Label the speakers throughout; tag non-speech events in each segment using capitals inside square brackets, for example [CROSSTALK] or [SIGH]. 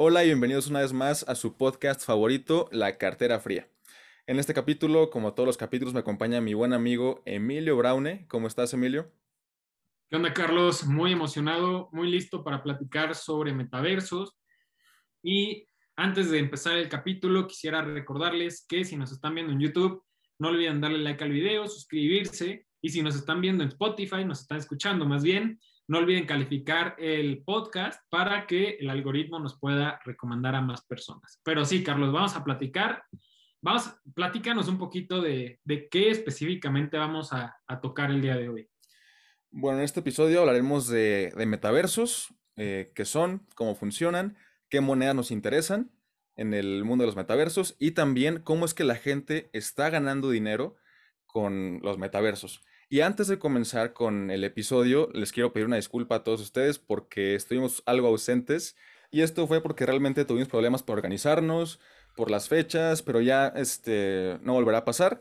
Speaker 1: Hola y bienvenidos una vez más a su podcast favorito, La Cartera Fría. En este capítulo, como todos los capítulos, me acompaña mi buen amigo Emilio Braune. ¿Cómo estás, Emilio?
Speaker 2: ¿Qué onda, Carlos? Muy emocionado, muy listo para platicar sobre metaversos. Y antes de empezar el capítulo, quisiera recordarles que si nos están viendo en YouTube, no olviden darle like al video, suscribirse. Y si nos están viendo en Spotify, nos están escuchando más bien, no olviden calificar el podcast para que el algoritmo nos pueda recomendar a más personas. Pero sí, Carlos, vamos a platicar. Vamos, platícanos un poquito de, qué específicamente vamos a, tocar el día de hoy.
Speaker 1: Bueno, en este episodio hablaremos de, metaversos, eh, qué son, cómo funcionan, qué monedas nos interesan en el mundo de los metaversos y también cómo es que la gente está ganando dinero con los metaversos. Y antes de comenzar con el episodio, les quiero pedir una disculpa a todos ustedes porque estuvimos algo ausentes. Y esto fue porque realmente tuvimos problemas por organizarnos, por las fechas, pero ya este, no volverá a pasar.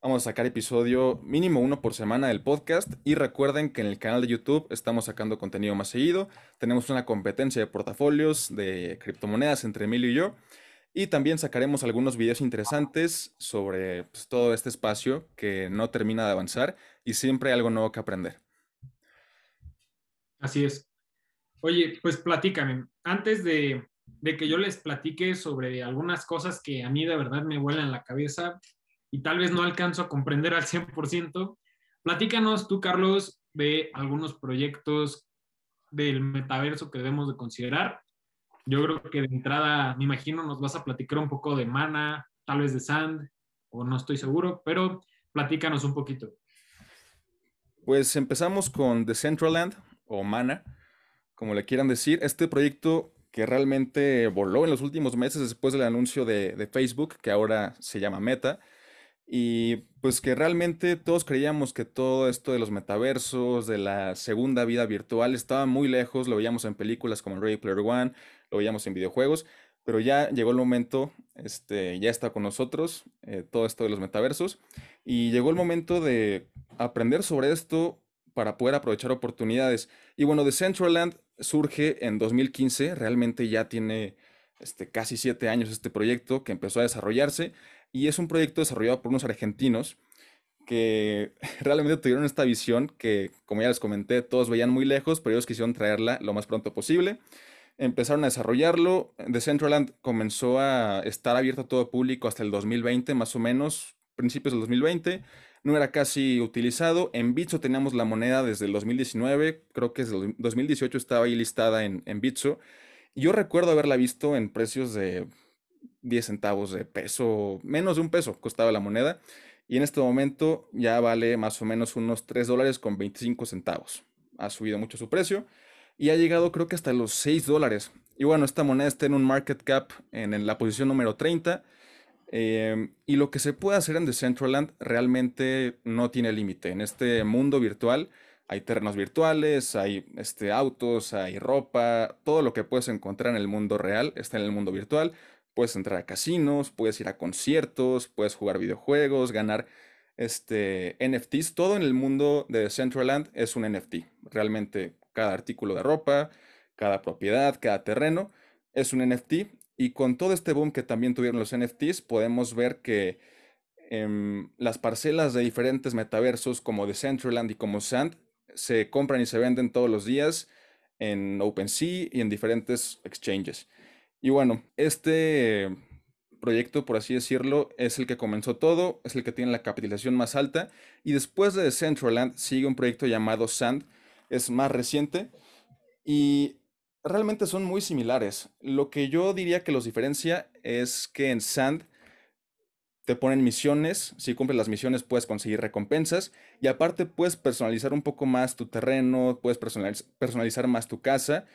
Speaker 1: Vamos a sacar episodio mínimo uno por semana del podcast y recuerden que en el canal de YouTube estamos sacando contenido más seguido. Tenemos una competencia de portafolios de criptomonedas entre Emilio y yo. Y también sacaremos algunos videos interesantes sobre pues, todo este espacio que no termina de avanzar y siempre hay algo nuevo que aprender.
Speaker 2: Así es. Oye, pues platícame, antes de, que yo les platique sobre algunas cosas que a mí de verdad me vuelan la cabeza y tal vez no alcanzo a comprender al 100%, platícanos tú, Carlos, de algunos proyectos del metaverso que debemos de considerar yo creo que de entrada, me imagino, nos vas a platicar un poco de Mana, tal vez de Sand, o no estoy seguro, pero platícanos un poquito.
Speaker 1: Pues empezamos con Decentraland o Mana, como le quieran decir. Este proyecto que realmente voló en los últimos meses después del anuncio de, de Facebook, que ahora se llama Meta. Y pues que realmente todos creíamos que todo esto de los metaversos, de la segunda vida virtual, estaba muy lejos. Lo veíamos en películas como Ready Player One, lo veíamos en videojuegos, pero ya llegó el momento, este, ya está con nosotros eh, todo esto de los metaversos, y llegó el momento de aprender sobre esto para poder aprovechar oportunidades. Y bueno, Decentraland surge en 2015, realmente ya tiene este, casi siete años este proyecto que empezó a desarrollarse, y es un proyecto desarrollado por unos argentinos que [LAUGHS] realmente tuvieron esta visión que, como ya les comenté, todos veían muy lejos, pero ellos quisieron traerla lo más pronto posible empezaron a desarrollarlo. Decentraland comenzó a estar abierto a todo público hasta el 2020, más o menos, principios del 2020. No era casi utilizado. En Bitso teníamos la moneda desde el 2019, creo que desde el 2018 estaba ahí listada en, en Bitso. Yo recuerdo haberla visto en precios de 10 centavos de peso, menos de un peso costaba la moneda. Y en este momento ya vale más o menos unos 3 dólares con 25 centavos. Ha subido mucho su precio y ha llegado creo que hasta los 6 dólares. Y bueno, esta moneda está en un market cap en, la posición número 30. Em, y lo que se puede hacer en Decentraland realmente no tiene límite. En este mundo virtual hay terrenos virtuales, hay este, autos, hay ropa, todo lo que puedes encontrar en el mundo real está en el mundo virtual. Puedes entrar a casinos, puedes ir a conciertos, puedes jugar videojuegos, ganar este, NFTs. Todo en el mundo de Decentraland es un NFT. Realmente cada artículo de ropa, cada propiedad, cada terreno, es un NFT. Y con todo este boom que también tuvieron los NFTs, podemos ver que em, las parcelas de diferentes metaversos como Decentraland y como Sand se compran y se venden todos los días en OpenSea y en diferentes exchanges. Y bueno, este proyecto, por así decirlo, es el que comenzó todo, es el que tiene la capitalización más alta. Y después de Decentraland sigue un proyecto llamado Sand, es más reciente y realmente son muy similares. Lo que yo diría que los diferencia es que en Sand te ponen misiones, si cumples las misiones puedes conseguir recompensas y aparte puedes personalizar un poco más tu terreno, puedes personalizar más tu casa.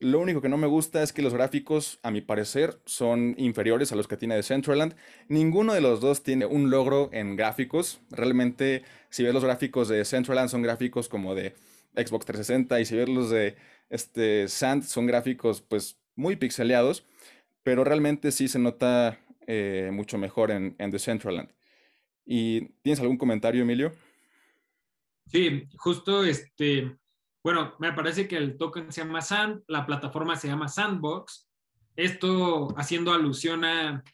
Speaker 1: Lo único que no me gusta es que los gráficos, a mi parecer, son inferiores a los que tiene Decentraland. Ninguno de los dos tiene un logro en gráficos. Realmente, si ves los gráficos de Decentraland, son gráficos como de Xbox 360 y si ves los de este, Sand son gráficos pues muy pixeleados, pero realmente sí se nota eh, mucho mejor en, en Decentraland. ¿Y tienes algún comentario, Emilio?
Speaker 2: Sí, justo este, bueno, me parece que el token se llama Sand, la plataforma se llama Sandbox. Esto haciendo alusión a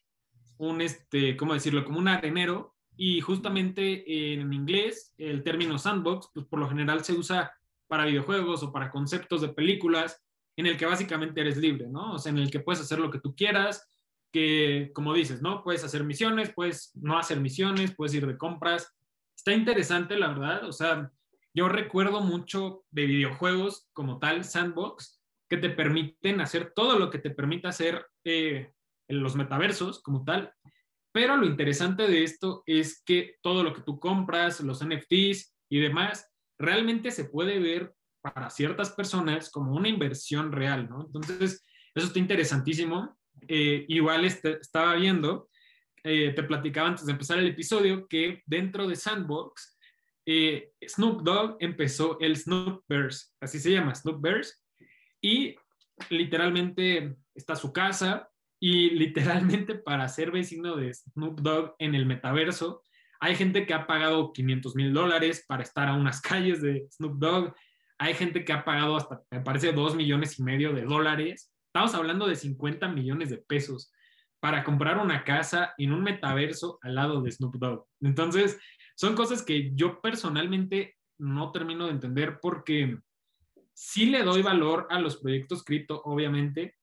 Speaker 2: un, este, ¿cómo decirlo? Como un arenero. Y justamente en inglés, el término sandbox, pues por lo general se usa para videojuegos o para conceptos de películas, en el que básicamente eres libre, ¿no? O sea, en el que puedes hacer lo que tú quieras, que como dices, ¿no? Puedes hacer misiones, puedes no hacer misiones, puedes ir de compras. Está interesante, la verdad. O sea, yo recuerdo mucho de videojuegos como tal, sandbox, que te permiten hacer todo lo que te permite hacer eh, en los metaversos como tal. Pero lo interesante de esto es que todo lo que tú compras, los NFTs y demás, realmente se puede ver para ciertas personas como una inversión real, ¿no? Entonces, eso está interesantísimo. Eh, igual este, estaba viendo, eh, te platicaba antes de empezar el episodio, que dentro de Sandbox, eh, Snoop Dogg empezó el Snoopverse, así se llama, Snoopverse, y literalmente está su casa, y [LAUGHS] literalmente para ser vecino de Snoop Dogg en el metaverso, hay gente que ha pagado 500 mil dólares para estar a unas [LAUGHS] calles de Snoop Dogg. Hay gente que ha pagado hasta, me parece, 2 millones y medio de dólares. Estamos hablando de 50 millones de pesos para comprar una casa en un metaverso al lado de Snoop Dogg. Entonces, son cosas que yo personalmente no termino de entender porque sí le doy valor a los proyectos cripto, obviamente,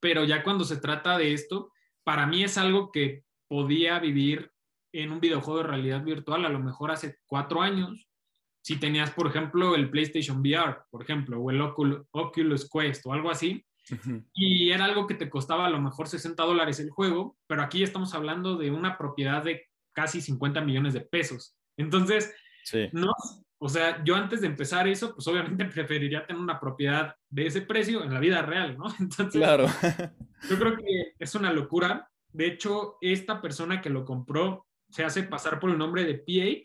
Speaker 2: pero ya cuando se trata de esto, para mí es algo que podía vivir en un videojuego de realidad virtual a lo mejor hace cuatro años, si tenías, por ejemplo, el PlayStation VR, por ejemplo, o el Oculus, Quest o algo así, y era algo que te costaba a lo mejor 60 dólares el juego, pero aquí estamos hablando de una propiedad de casi 50 millones de pesos. Entonces, no, o sea, yo antes de empezar eso, pues obviamente [LAUGHS] preferiría tener una propiedad de ese precio en la vida real, ¿no? [LAUGHS] Entonces,
Speaker 1: claro.
Speaker 2: yo creo que es una locura. De hecho, esta persona que lo compró se hace pasar por el nombre de p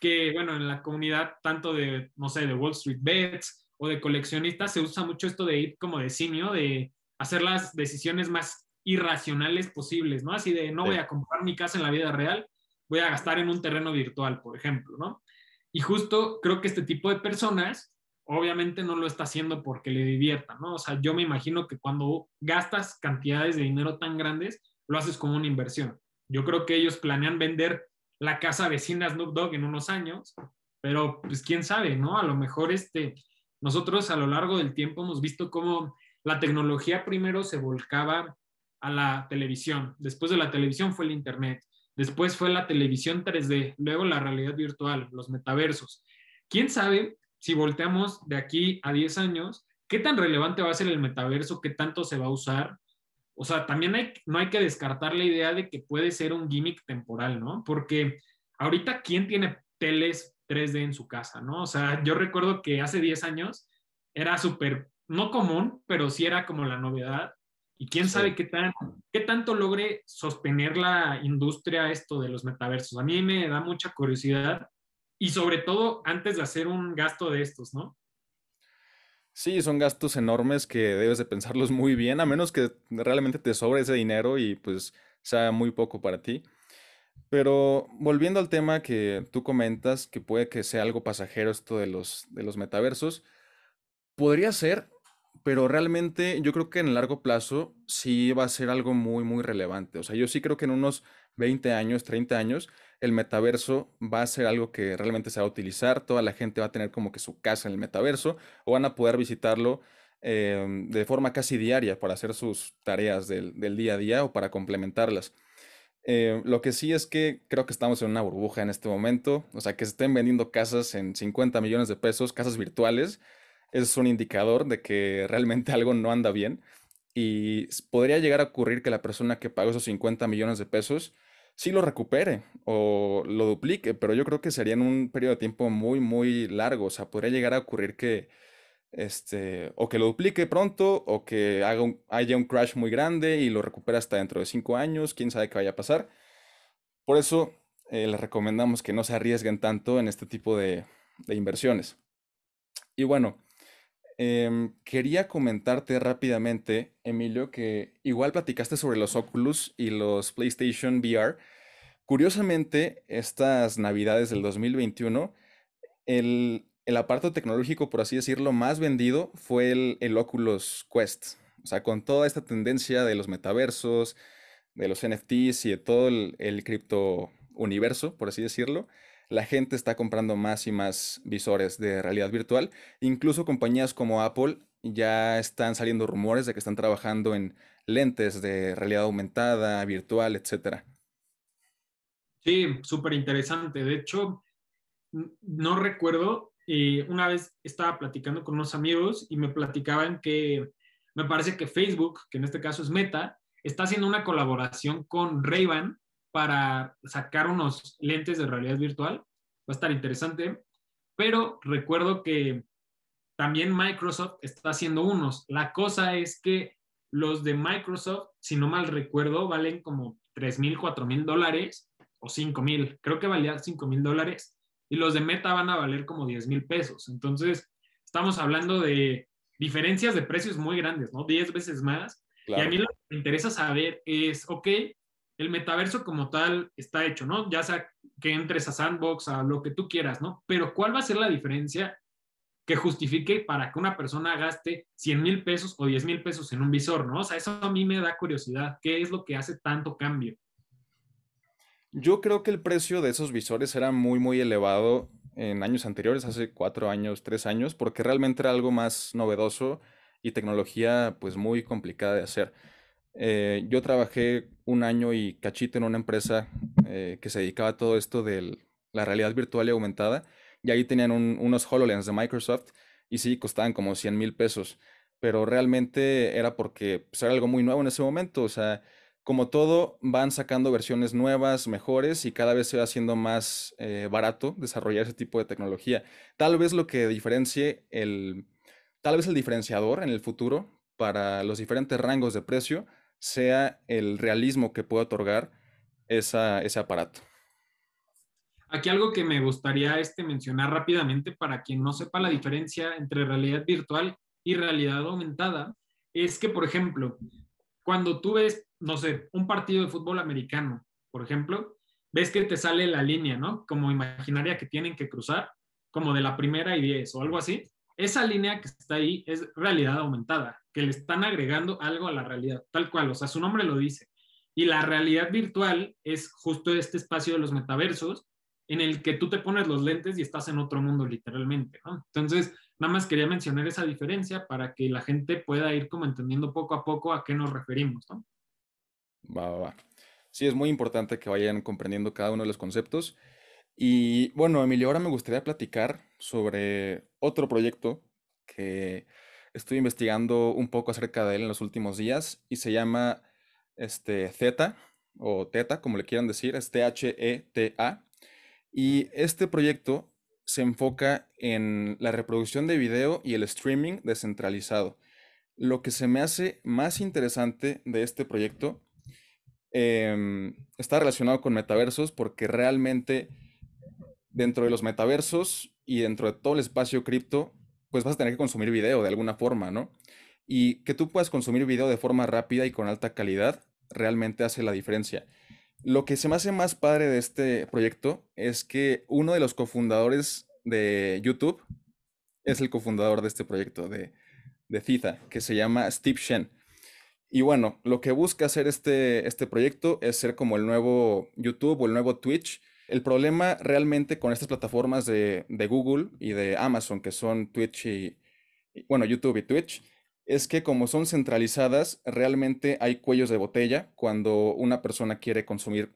Speaker 2: que bueno, en la comunidad tanto de, no sé, de Wall Street Bets o de coleccionistas se usa mucho esto de ir como de simio, de hacer las decisiones más irracionales posibles, ¿no? Así de no voy a comprar mi casa en la vida real, voy a gastar en un terreno virtual, por ejemplo, ¿no? Y justo creo que este tipo de personas obviamente no lo está haciendo porque le divierta, ¿no? O sea, yo me imagino que cuando gastas cantidades de dinero tan grandes, lo haces como una inversión. Yo creo que ellos planean vender la casa vecina Snoop Dogg en unos años, pero pues quién sabe, ¿no? A lo mejor este, nosotros a lo largo del tiempo hemos visto cómo la tecnología primero se volcaba a la televisión, después de la televisión fue el Internet, después fue la televisión 3D, luego la realidad virtual, los metaversos. ¿Quién sabe si volteamos de aquí a 10 años, qué tan relevante va a ser el metaverso, qué tanto se va a usar? O sea, también hay, no hay que descartar la idea de que puede ser un gimmick temporal, ¿no? Porque ahorita, ¿quién tiene teles 3D en su casa, ¿no? O sea, yo recuerdo que hace 10 años era súper, no común, pero sí era como la novedad. Y quién sabe qué, tan, qué tanto logre sostener la industria esto de los metaversos. A mí me da mucha curiosidad y sobre todo antes de hacer un gasto de estos, ¿no?
Speaker 1: Sí, son gastos enormes que debes de pensarlos muy bien, a menos que realmente te sobre ese dinero y pues sea muy poco para ti. Pero volviendo al tema que tú comentas, que puede que sea algo pasajero esto de los, de los metaversos, podría ser, pero realmente yo creo que en el largo plazo sí va a ser algo muy, muy relevante. O sea, yo sí creo que en unos 20 años, 30 años, el metaverso va a ser algo que realmente se va a utilizar, toda la gente va a tener como que su casa en el metaverso o van a poder visitarlo em, de forma casi diaria para hacer sus tareas del, día a día o para complementarlas. Em, lo que sí es que creo que estamos en una burbuja en este momento, o sea, que se estén vendiendo casas en 50 millones de pesos, casas virtuales, es un indicador de que realmente [LAUGHS] algo no anda bien y podría llegar a ocurrir que la persona que pagó esos 50 millones de pesos sí lo recupere o lo duplique, pero yo creo que sería en un periodo de tiempo muy, muy largo. O sea, podría llegar a ocurrir que, este, o que lo duplique pronto, o que haga haya un crash muy grande y lo recupere hasta dentro de cinco años, quién sabe qué vaya a pasar. Por eso eh, les recomendamos que no se arriesguen tanto en este tipo de, inversiones. Y bueno, em, quería comentarte rápidamente, Emilio, que igual platicaste sobre los Oculus y los PlayStation VR. Curiosamente, estas navidades del 2021, el, el aparato tecnológico, por así decirlo, más vendido fue el, Oculus Quest. O sea, con toda esta tendencia de los metaversos, de los NFTs y de todo el, el cripto universo, por así decirlo, la gente está comprando más y más visores de realidad virtual. Incluso compañías como Apple ya están saliendo rumores de que están trabajando en lentes de realidad aumentada, virtual, etc.
Speaker 2: Sí, súper interesante. De hecho, no recuerdo, eh, una vez estaba platicando con unos amigos y me platicaban que me parece que Facebook, que en este caso es Meta, está haciendo una colaboración con ray para sacar unos lentes de realidad virtual. Va a estar interesante. Pero recuerdo que también Microsoft está haciendo unos. La cosa es que los de Microsoft, si no mal recuerdo, valen como 3 mil, 4 mil dólares o 5 mil. Creo que valía 5 mil dólares. Y los de Meta van a valer como 10 mil pesos. Entonces, estamos hablando de diferencias de precios muy grandes, ¿no? 10 veces más. Y a mí lo que me interesa saber es, ok, el metaverso como tal está hecho, ¿no? Ya sea que entres a Sandbox, a lo que tú quieras, ¿no? Pero ¿cuál va a ser la diferencia que justifique para que una persona gaste 100 mil pesos o 10 mil pesos en un visor, ¿no? O sea, eso a mí me da curiosidad. ¿Qué es lo que hace tanto cambio?
Speaker 1: Yo creo que el precio de esos visores era muy, muy elevado en años anteriores, hace cuatro años, tres años, porque realmente era algo más novedoso y tecnología pues muy complicada de hacer. Eh, yo trabajé un año y cachito en una empresa eh, que se dedicaba a todo esto de la realidad virtual y aumentada, y ahí tenían unos HoloLens de Microsoft y sí, costaban como 100 mil pesos, pero realmente era porque pues, era algo muy nuevo en ese momento, o sea, como todo, van sacando versiones nuevas, mejores y cada vez se va haciendo más eh, barato desarrollar ese tipo de tecnología. Tal vez lo que diferencie el, tal vez el diferenciador en el futuro para los diferentes rangos de precio sea el realismo que puede otorgar ese aparato.
Speaker 2: Aquí algo que me gustaría este, mencionar rápidamente para quien no sepa la diferencia entre realidad virtual y realidad aumentada es que, por ejemplo, cuando tú ves no sé, un partido de fútbol americano, por ejemplo, ves que te sale la línea, ¿no? Como imaginaria que tienen que cruzar, como de la primera y diez o algo así. Esa línea que está ahí es realidad aumentada, que le están agregando algo a la realidad, tal cual, o sea, su nombre lo dice. Y la realidad virtual es justo este espacio de los metaversos en el que tú te pones los lentes y estás en otro mundo literalmente, ¿no? Entonces, nada más quería mencionar esa diferencia para que la gente pueda ir como entendiendo poco a poco a qué nos referimos, ¿no?
Speaker 1: Va, va, va. Sí, es muy importante que vayan comprendiendo cada uno de los conceptos. Y bueno, Emilio, ahora me gustaría platicar sobre otro proyecto que estoy investigando un poco acerca de él en los últimos días y se llama este, Zeta o Teta, como le quieran decir, es T-H-E-T-A. Y este proyecto se enfoca en la reproducción de video y el streaming descentralizado. Lo que se me hace más interesante de este proyecto Em, está relacionado con metaversos porque realmente dentro de los metaversos y dentro de todo el espacio cripto, pues vas a tener que consumir video de alguna forma, ¿no? Y que tú puedas consumir video de forma rápida y con alta calidad realmente hace la diferencia. Lo que se me hace más padre de este proyecto es que uno de los cofundadores de YouTube es el cofundador de este proyecto, de, de Theta, que se llama Steve Shen. Y bueno, lo que busca hacer este, este proyecto es ser como el nuevo YouTube o el nuevo Twitch. El problema realmente con estas plataformas de, Google y de Amazon, que son Twitch y, bueno, YouTube y Twitch, es que como son centralizadas, realmente hay cuellos de botella cuando una persona quiere consumir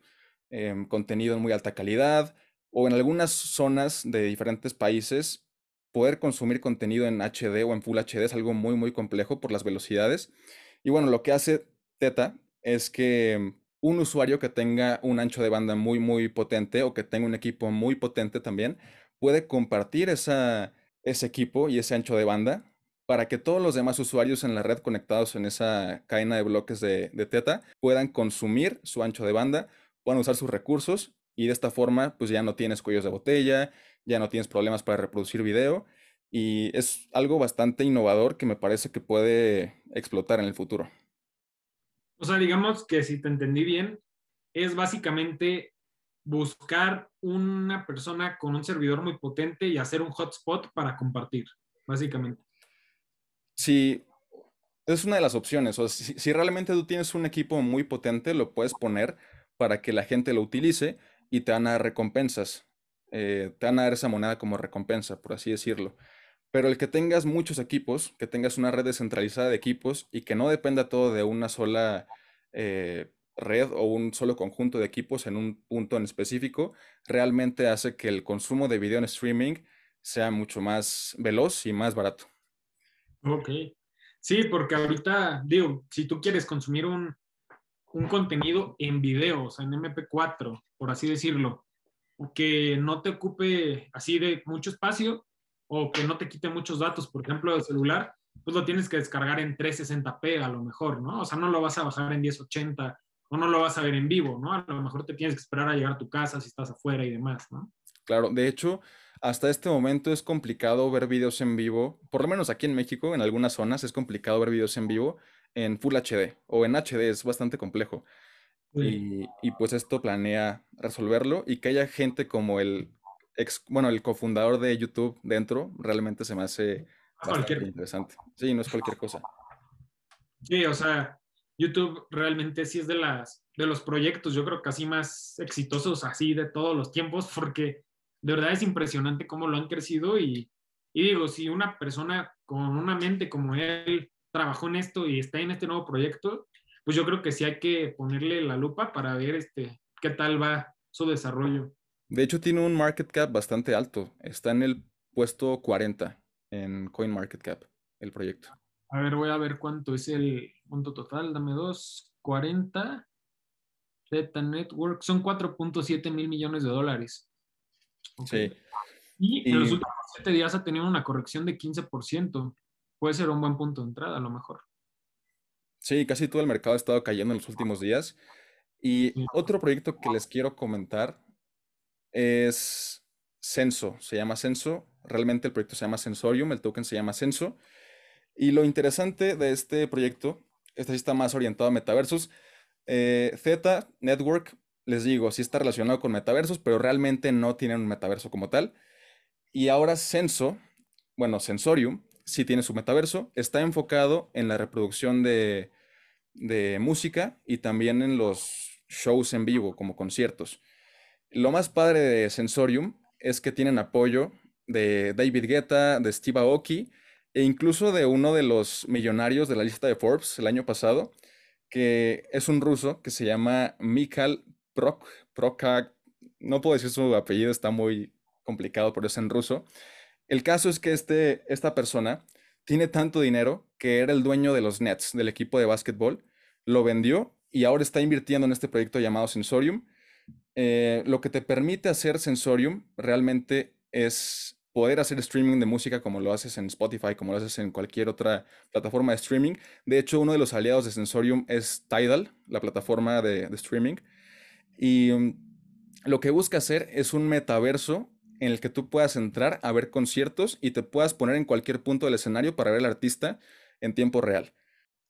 Speaker 1: em, contenido en muy alta calidad o en algunas zonas de diferentes países, poder consumir contenido en HD o en Full HD es algo muy, muy complejo por las velocidades. Y bueno, lo que hace Teta es que un usuario que tenga un ancho de banda muy, muy potente o que tenga un equipo muy potente también, puede compartir ese equipo y ese ancho de banda para que todos los demás usuarios en la red conectados en esa cadena de bloques de, de Teta puedan consumir su ancho de banda, puedan usar sus recursos y de esta forma pues ya no tienes cuellos de botella, ya no tienes problemas para reproducir video y es algo bastante innovador que me parece que puede explotar en el futuro.
Speaker 2: O sea, digamos que si te entendí bien, es básicamente buscar una persona con un servidor muy potente y hacer un hotspot para compartir, básicamente.
Speaker 1: Sí, Es una de las opciones. O si, si realmente tú tienes un equipo muy potente, lo puedes poner para que la gente lo utilice y te van a dar recompensas. Eh, te van a dar esa moneda como recompensa, por así decirlo. Pero el que tengas muchos equipos, que tengas una red descentralizada de equipos y que no dependa todo de una sola eh, red o un solo conjunto de equipos en un punto en específico, realmente hace que el consumo de video en streaming sea mucho más veloz y más barato.
Speaker 2: Ok. Sí, porque ahorita, digo, si tú quieres consumir un, un contenido en video, o sea, en MP4, por así decirlo, que no te ocupe así de mucho espacio o que no te quite muchos datos, por ejemplo, del celular, pues lo tienes que descargar en 360p a lo mejor, ¿no? O sea, no lo vas a bajar en 1080 o no lo vas a ver en vivo, ¿no? A lo mejor te tienes que esperar a llegar a tu casa si estás afuera y demás, ¿no?
Speaker 1: Claro, de hecho, hasta este momento es complicado ver videos en vivo, por lo menos aquí en México, en algunas zonas es complicado ver videos en vivo en Full HD o en HD, es bastante complejo. Y, y, pues esto planea resolverlo y que haya gente como el ex, bueno, el cofundador de YouTube dentro, realmente se me hace bastante interesante. Sí, no es cualquier cosa.
Speaker 2: Sí, o sea, YouTube realmente sí es de las de los proyectos, yo creo casi más exitosos así de todos los tiempos, porque de verdad es impresionante cómo lo han crecido y, y digo, si una persona con una mente como él trabajó en esto y está en este nuevo proyecto, pues yo creo que sí hay que ponerle la lupa para ver este, qué tal va su desarrollo.
Speaker 1: De hecho, tiene un market cap bastante alto. Está en el puesto 40 en CoinMarketCap, el proyecto.
Speaker 2: A ver, voy a ver cuánto es el punto total. Dame dos. 40. Zeta Network. Son 4.7 mil millones de dólares.
Speaker 1: Sí.
Speaker 2: Y, en los últimos 7 días ha tenido una corrección de 15%. Puede ser un buen punto de entrada, a lo mejor.
Speaker 1: Sí, casi todo el mercado ha estado cayendo en los últimos días. Y otro proyecto que les quiero comentar es Censo. Se llama Censo. Realmente el proyecto se llama Sensorium, el token se llama Censo. Y lo interesante de este proyecto, este sí está más orientado a metaversos. Eh, Z Network, les digo, sí está relacionado con metaversos, pero realmente no tienen un metaverso como tal. Y ahora Censo, bueno, Sensorium, sí tiene su metaverso, está enfocado en la reproducción de, música y también en los shows en vivo, como conciertos. Lo más padre de Sensorium es que tienen apoyo de David Guetta, de Steve Aoki e incluso de uno de los millonarios de la lista de Forbes el año pasado, que es un ruso que se llama Mikhail Prok, Prokak, no puedo decir su apellido, está muy complicado, pero es en ruso. El caso es que este, esta persona tiene tanto dinero que era el dueño de los Nets, del equipo de básquetbol, lo vendió y ahora está invirtiendo en este proyecto llamado Sensorium. Eh, lo que te permite hacer Sensorium realmente es poder hacer streaming de música como lo haces en Spotify, como lo haces en cualquier otra plataforma de streaming. De hecho, uno de los aliados de Sensorium es Tidal, la plataforma de, streaming. Y um, lo que busca hacer es un metaverso en el que tú puedas entrar a ver conciertos y te puedas poner en cualquier punto del escenario para ver al artista en tiempo real.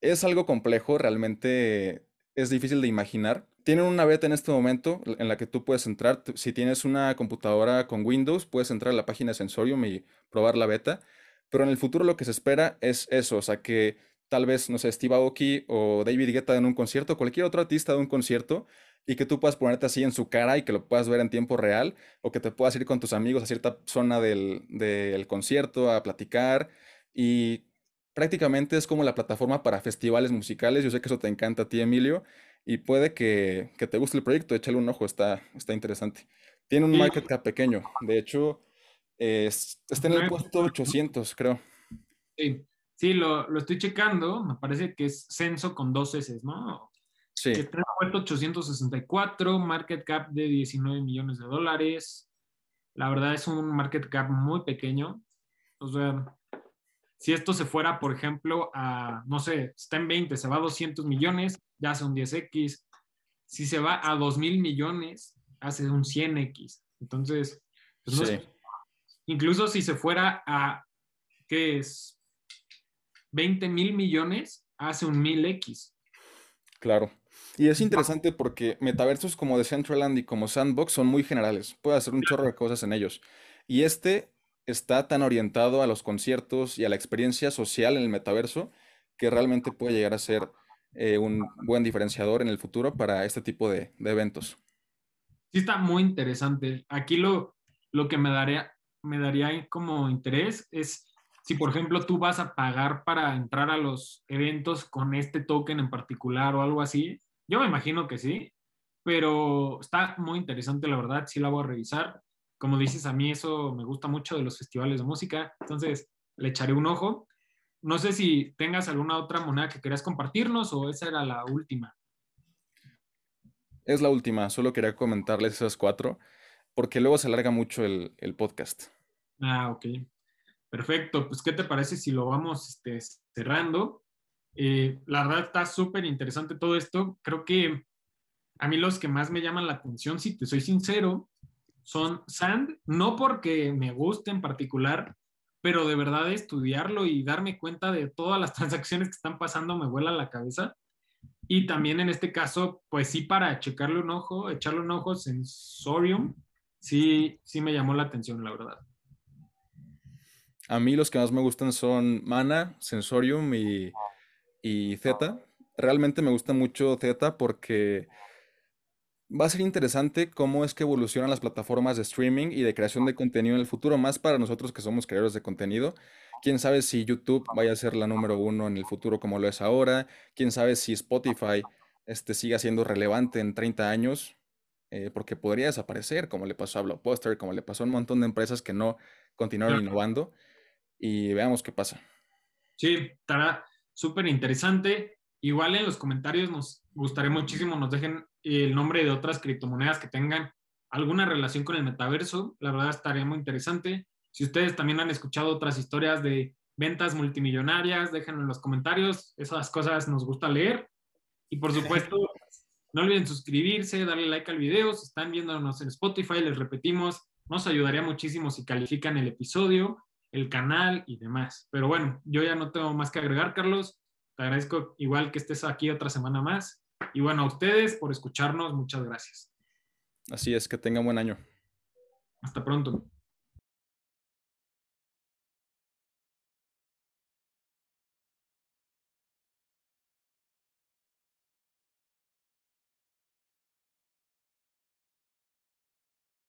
Speaker 1: Es algo complejo, realmente es difícil de imaginar. Tienen una beta en este momento en la que tú puedes entrar. Si tienes una computadora con Windows, puedes entrar a la página de Sensorium y probar la beta. Pero en el futuro lo que se espera es eso, o sea, que tal vez, no sé, Steve Aoki o David Guetta en un concierto, cualquier otro artista de un concierto, y que tú puedas ponerte así en su cara y que lo puedas ver en tiempo real, o que te puedas ir con tus amigos a cierta zona del, del concierto a platicar. Y prácticamente es como la plataforma para festivales musicales. Yo sé que eso te encanta a ti, Emilio, y puede que, que te guste el proyecto. Échale un ojo, está, está interesante. Tiene un market cap pequeño. De hecho, está en el puesto 800, creo.
Speaker 2: Sí, sí lo, lo, estoy checando. Me parece que es censo con dos S, ¿no?
Speaker 1: Sí.
Speaker 2: Está en el puesto 864, market cap de 19 millones de dólares. La verdad es un market cap muy pequeño. O sea, si esto se fuera, por ejemplo, a, no sé, está en 20, se va a 200 millones, ya hace un 10X. Si se va a 2 mil millones, hace un 100X. Entonces, pues incluso si se fuera a, ¿qué es? 20 mil millones, hace un 1000X.
Speaker 1: Claro. Y es interesante porque metaversos como Decentraland y como Sandbox son muy generales. Puede hacer un chorro de cosas en ellos. Y este está tan orientado a los conciertos y a la experiencia social en el metaverso que realmente puede llegar a ser eh, un buen diferenciador en el futuro para este tipo de, eventos.
Speaker 2: Sí, está muy interesante. Aquí lo, lo que me daría, me daría como interés es si, por ejemplo, tú vas a pagar para entrar a los eventos con este token en particular o algo así. Yo me imagino que sí, pero está muy interesante, la verdad, sí la voy a revisar. Como dices, a mí eso me gusta mucho de los festivales de música, entonces le echaré un ojo. No sé si tengas alguna otra moneda que querías compartirnos o esa era la última.
Speaker 1: Es la última, solo quería comentarles esas cuatro, porque luego se alarga mucho el, podcast.
Speaker 2: Ah, ok. Perfecto, pues ¿qué te parece si lo vamos este, cerrando? Eh, la verdad está súper interesante todo esto. Creo que a mí los que más me llaman la atención, si te soy sincero, son Sand, no porque me guste en particular, pero de verdad estudiarlo y darme cuenta de todas las [LAUGHS] transacciones que están pasando me vuela la cabeza. Y también en este caso, pues sí, para checarle un ojo, echarle un ojo, Sensorium, sí, sí me llamó la atención, la verdad.
Speaker 1: A mí los que más me gustan son Mana, Sensorium y, y Zeta. Realmente me gusta mucho Zeta porque Va a ser interesante cómo es que evolucionan las plataformas de streaming y de creación de contenido en el futuro, más para nosotros que somos creadores de contenido. Quién sabe si YouTube vaya a ser la número uno en el futuro como lo es ahora. Quién sabe si Spotify este, siga siendo relevante en 30 años, eh, porque podría desaparecer, como le pasó a Blockbuster, como le pasó a un montón de empresas que no continuaron innovando. Y veamos qué pasa.
Speaker 2: Sí, estará súper interesante. Igual en los comentarios nos gustaría muchísimo nos dejen el nombre de otras criptomonedas que tengan alguna relación con el metaverso. La verdad estaría muy interesante. Si ustedes también han escuchado otras historias de ventas multimillonarias, déjenlo en los comentarios. Esas cosas nos gusta leer. Y por [LAUGHS] supuesto, no olviden suscribirse, darle like al video. Si están viéndonos en Spotify, les repetimos, nos ayudaría muchísimo si califican el episodio, el canal y demás. Pero bueno, yo ya no tengo más que agregar, Carlos. Te agradezco igual que estés aquí otra semana más. Y bueno, a ustedes por escucharnos, muchas gracias.
Speaker 1: Así es, que tengan buen año.
Speaker 2: Hasta pronto.